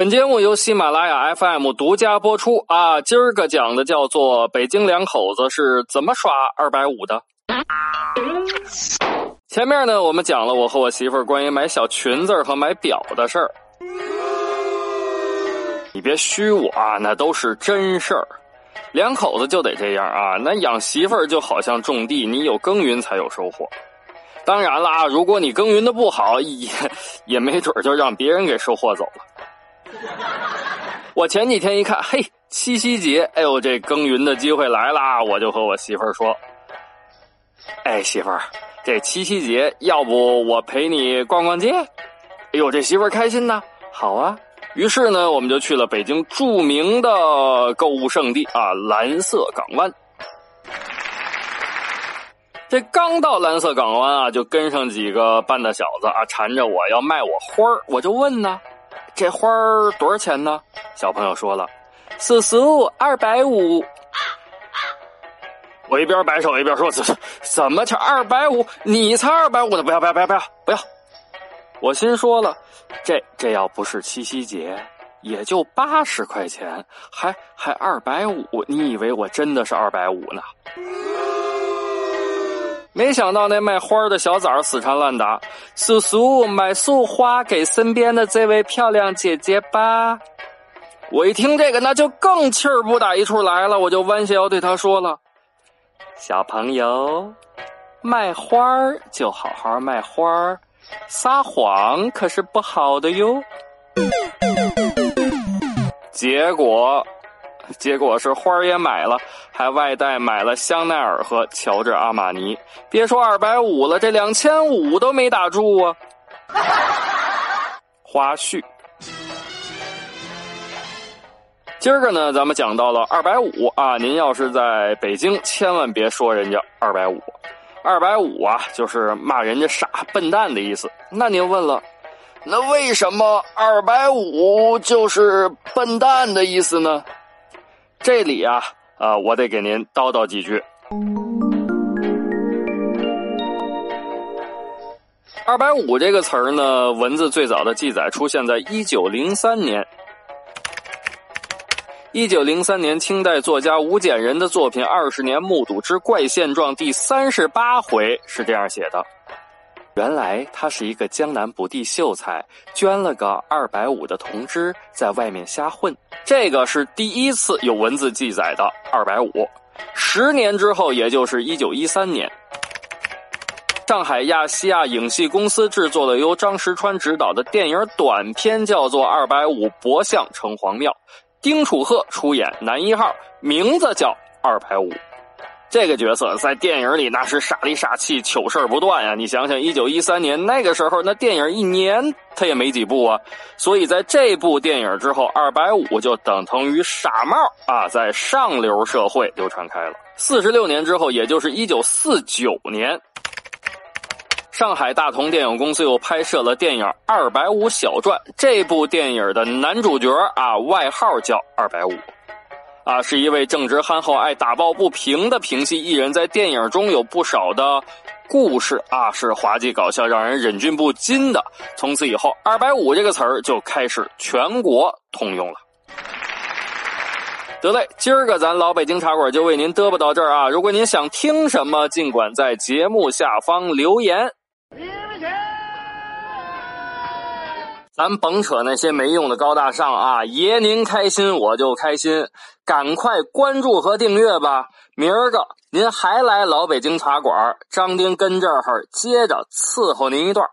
本节目由喜马拉雅 FM 独家播出啊！今儿个讲的叫做北京两口子是怎么刷二百五的。前面呢，我们讲了我和我媳妇儿关于买小裙子和买表的事儿。你别虚我啊，那都是真事儿。两口子就得这样啊，那养媳妇儿就好像种地，你有耕耘才有收获。当然了啊，如果你耕耘的不好，也也没准就让别人给收获走了。我前几天一看，嘿，七夕节，哎呦，这耕耘的机会来了，我就和我媳妇儿说。哎，媳妇儿，这七夕节要不我陪你逛逛街？哎呦，这媳妇儿开心呐！好啊，于是呢，我们就去了北京著名的购物圣地啊，蓝色港湾。这刚到蓝色港湾啊，就跟上几个半大小子啊，缠着我要卖我花儿，我就问呢，这花儿多少钱呢？小朋友说了，叔叔二百五。我一边摆手一边说：“怎怎么才二百五？你才二百五呢！不要不要不要不要不要！”我心说了，这这要不是七夕节，也就八十块钱，还还二百五？你以为我真的是二百五呢？没想到那卖花的小崽死缠烂打：“叔叔，买束花给身边的这位漂亮姐姐吧。”我一听这个，那就更气儿不打一处来了，我就弯下腰对他说了。小朋友，卖花儿就好好卖花儿，撒谎可是不好的哟。结果，结果是花儿也买了，还外带买了香奈儿和乔治阿玛尼。别说二百五了，这两千五都没打住啊。花絮。今儿个呢，咱们讲到了二百五啊，您要是在北京，千万别说人家二百五，二百五啊，就是骂人家傻笨蛋的意思。那您问了，那为什么二百五就是笨蛋的意思呢？这里啊，啊，我得给您叨叨几句。二百五这个词儿呢，文字最早的记载出现在一九零三年。一九零三年，清代作家吴简仁的作品《二十年目睹之怪现状》第三十八回是这样写的：原来他是一个江南不第秀才，捐了个二百五的铜支，在外面瞎混。这个是第一次有文字记载的二百五。十年之后，也就是一九一三年，上海亚细亚影戏公司制作的由张石川执导的电影短片，叫做《二百五博相城隍庙》。丁楚鹤出演男一号，名字叫二百五。这个角色在电影里那是傻里傻气、糗事不断呀！你想想，一九一三年那个时候，那电影一年他也没几部啊。所以在这部电影之后，二百五就等同于傻帽啊，在上流社会流传开了。四十六年之后，也就是一九四九年。上海大同电影公司又拍摄了电影《二百五小传》。这部电影的男主角啊，外号叫二百五，啊，是一位正直憨厚、爱打抱不平的评戏艺人。在电影中有不少的故事啊，是滑稽搞笑，让人忍俊不禁的。从此以后，“二百五”这个词儿就开始全国通用了。得嘞，今儿个咱老北京茶馆就为您嘚啵到这儿啊！如果您想听什么，尽管在节目下方留言。咱甭扯那些没用的高大上啊！爷您开心我就开心，赶快关注和订阅吧！明儿个您还来老北京茶馆，张丁跟这儿接着伺候您一段。